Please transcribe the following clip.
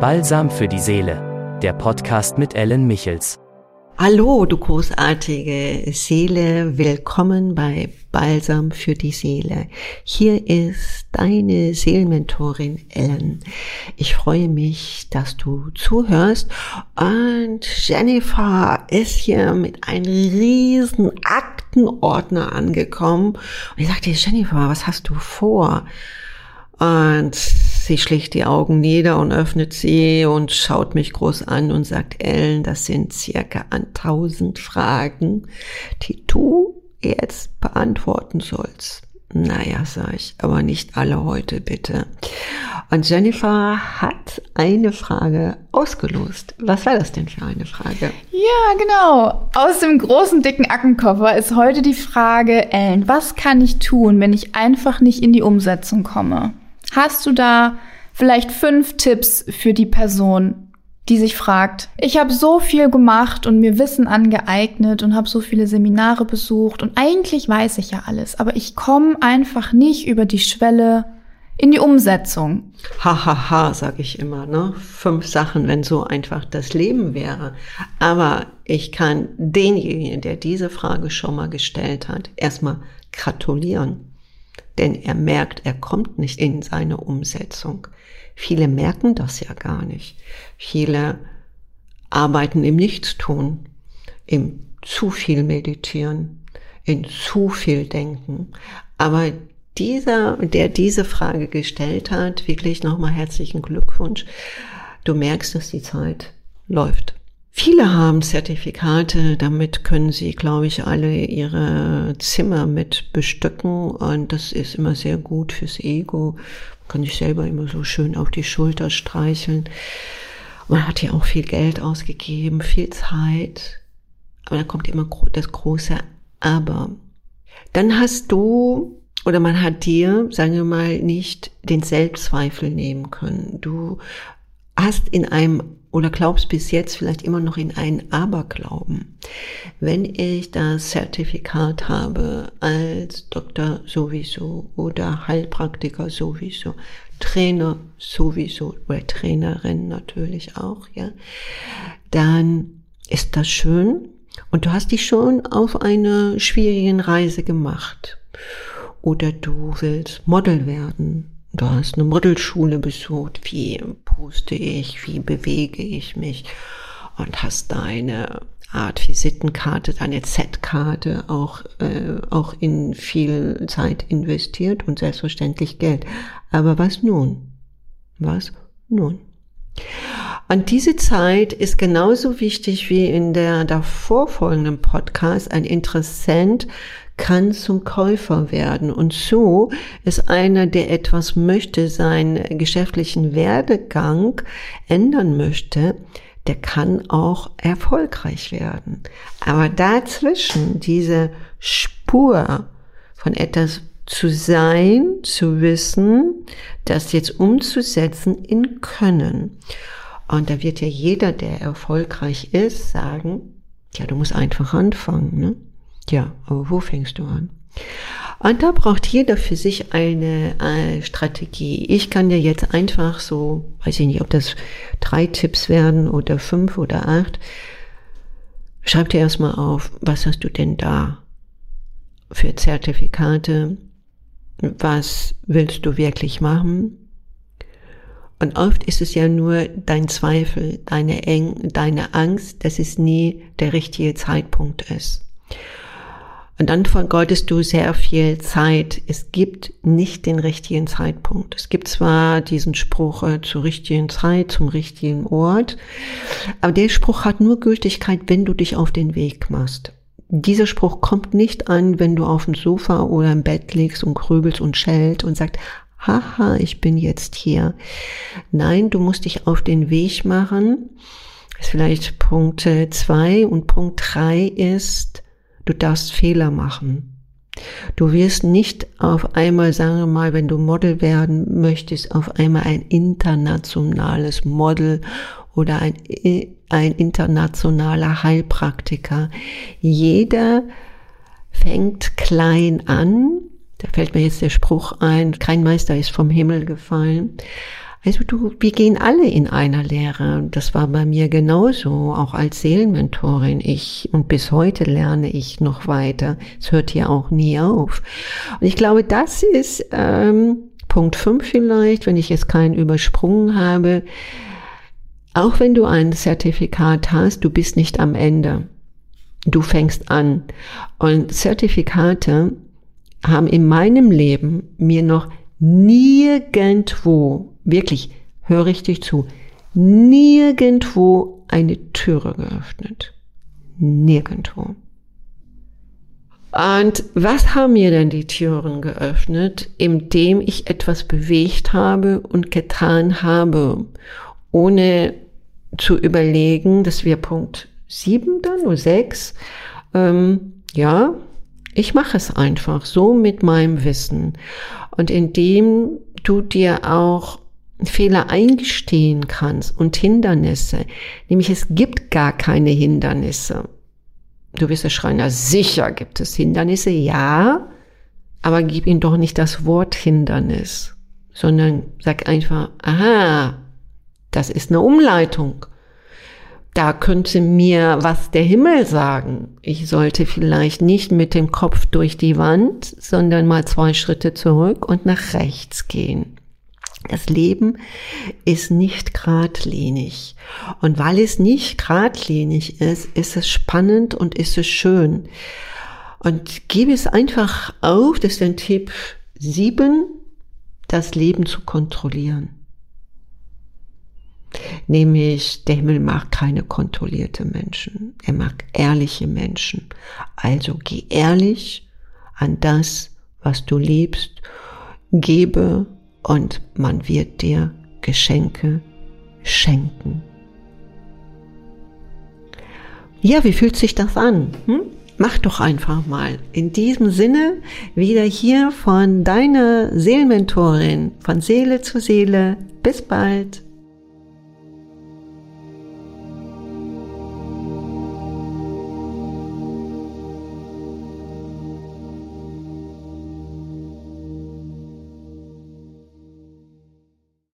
Balsam für die Seele, der Podcast mit Ellen Michels. Hallo, du großartige Seele, willkommen bei Balsam für die Seele. Hier ist deine Seelenmentorin Ellen. Ich freue mich, dass du zuhörst und Jennifer ist hier mit einem riesen Aktenordner angekommen und ich sagte, Jennifer, was hast du vor? Und sie schlägt die Augen nieder und öffnet sie und schaut mich groß an und sagt, Ellen, das sind circa an tausend Fragen, die du jetzt beantworten sollst. Naja, sag ich, aber nicht alle heute bitte. Und Jennifer hat eine Frage ausgelost. Was war das denn für eine Frage? Ja, genau. Aus dem großen dicken Ackenkoffer ist heute die Frage, Ellen, was kann ich tun, wenn ich einfach nicht in die Umsetzung komme? Hast du da vielleicht fünf Tipps für die Person, die sich fragt, ich habe so viel gemacht und mir Wissen angeeignet und habe so viele Seminare besucht und eigentlich weiß ich ja alles, aber ich komme einfach nicht über die Schwelle in die Umsetzung. Hahaha, ha, ha, sage ich immer, ne? Fünf Sachen, wenn so einfach das Leben wäre. Aber ich kann denjenigen, der diese Frage schon mal gestellt hat, erstmal gratulieren denn er merkt, er kommt nicht in seine Umsetzung. Viele merken das ja gar nicht. Viele arbeiten im Nichtstun, im zu viel Meditieren, in zu viel Denken. Aber dieser, der diese Frage gestellt hat, wirklich nochmal herzlichen Glückwunsch. Du merkst, dass die Zeit läuft. Viele haben Zertifikate, damit können sie, glaube ich, alle ihre Zimmer mit bestücken und das ist immer sehr gut fürs Ego. Man kann sich selber immer so schön auf die Schulter streicheln. Man hat ja auch viel Geld ausgegeben, viel Zeit, aber da kommt immer das große Aber. Dann hast du oder man hat dir, sagen wir mal, nicht den Selbstzweifel nehmen können. Du hast in einem oder glaubst bis jetzt vielleicht immer noch in einen Aberglauben. Wenn ich das Zertifikat habe als Doktor sowieso oder Heilpraktiker sowieso, Trainer sowieso oder Trainerin natürlich auch, ja, dann ist das schön und du hast dich schon auf einer schwierigen Reise gemacht. Oder du willst Model werden Du hast eine Modelschule besucht. Wie puste ich? Wie bewege ich mich? Und hast deine Art Visitenkarte, deine Z-Karte auch, äh, auch in viel Zeit investiert und selbstverständlich Geld. Aber was nun? Was nun? Und diese Zeit ist genauso wichtig wie in der davor folgenden Podcast ein Interessent kann zum Käufer werden. Und so ist einer, der etwas möchte, seinen geschäftlichen Werdegang ändern möchte, der kann auch erfolgreich werden. Aber dazwischen diese Spur von etwas zu sein, zu wissen, das jetzt umzusetzen in Können. Und da wird ja jeder, der erfolgreich ist, sagen, ja, du musst einfach anfangen. Ne? Ja, aber wo fängst du an? Und da braucht jeder für sich eine äh, Strategie. Ich kann dir jetzt einfach so, weiß ich nicht, ob das drei Tipps werden oder fünf oder acht. Schreib dir erstmal auf, was hast du denn da für Zertifikate? Was willst du wirklich machen? Und oft ist es ja nur dein Zweifel, deine Eng, deine Angst, dass es nie der richtige Zeitpunkt ist. Und dann vergeudest du sehr viel Zeit. Es gibt nicht den richtigen Zeitpunkt. Es gibt zwar diesen Spruch äh, zur richtigen Zeit, zum richtigen Ort, aber der Spruch hat nur Gültigkeit, wenn du dich auf den Weg machst. Dieser Spruch kommt nicht an, wenn du auf dem Sofa oder im Bett liegst und grübelst und schellt und sagst, haha, ich bin jetzt hier. Nein, du musst dich auf den Weg machen. Das ist vielleicht Punkt äh, zwei und Punkt drei ist, Du darfst Fehler machen. Du wirst nicht auf einmal, sagen wir mal, wenn du Model werden möchtest, auf einmal ein internationales Model oder ein, ein internationaler Heilpraktiker. Jeder fängt klein an. Da fällt mir jetzt der Spruch ein, kein Meister ist vom Himmel gefallen. Also du, wir gehen alle in einer Lehre. Das war bei mir genauso, auch als Seelenmentorin. Ich und bis heute lerne ich noch weiter. Es hört hier auch nie auf. Und ich glaube, das ist ähm, Punkt 5 vielleicht, wenn ich jetzt keinen übersprungen habe. Auch wenn du ein Zertifikat hast, du bist nicht am Ende. Du fängst an. Und Zertifikate haben in meinem Leben mir noch nirgendwo, wirklich, hör richtig zu, nirgendwo eine Türe geöffnet. Nirgendwo. Und was haben mir denn die Türen geöffnet, indem ich etwas bewegt habe und getan habe, ohne zu überlegen, das wäre Punkt sieben dann oder sechs, ähm, ja, ich mache es einfach so mit meinem Wissen. Und indem du dir auch Fehler eingestehen kannst und Hindernisse, nämlich es gibt gar keine Hindernisse. Du wirst ja schreien, ja sicher gibt es Hindernisse, ja, aber gib ihnen doch nicht das Wort Hindernis, sondern sag einfach, aha, das ist eine Umleitung da könnte mir was der Himmel sagen. Ich sollte vielleicht nicht mit dem Kopf durch die Wand, sondern mal zwei Schritte zurück und nach rechts gehen. Das Leben ist nicht geradlinig. Und weil es nicht geradlinig ist, ist es spannend und ist es schön. Und gebe es einfach auf, das ist ein Tipp sieben, das Leben zu kontrollieren. Nämlich, der Himmel mag keine kontrollierte Menschen. Er mag ehrliche Menschen. Also geh ehrlich an das, was du liebst, gebe und man wird dir Geschenke schenken. Ja, wie fühlt sich das an? Hm? Mach doch einfach mal. In diesem Sinne wieder hier von deiner Seelenmentorin, von Seele zu Seele. Bis bald.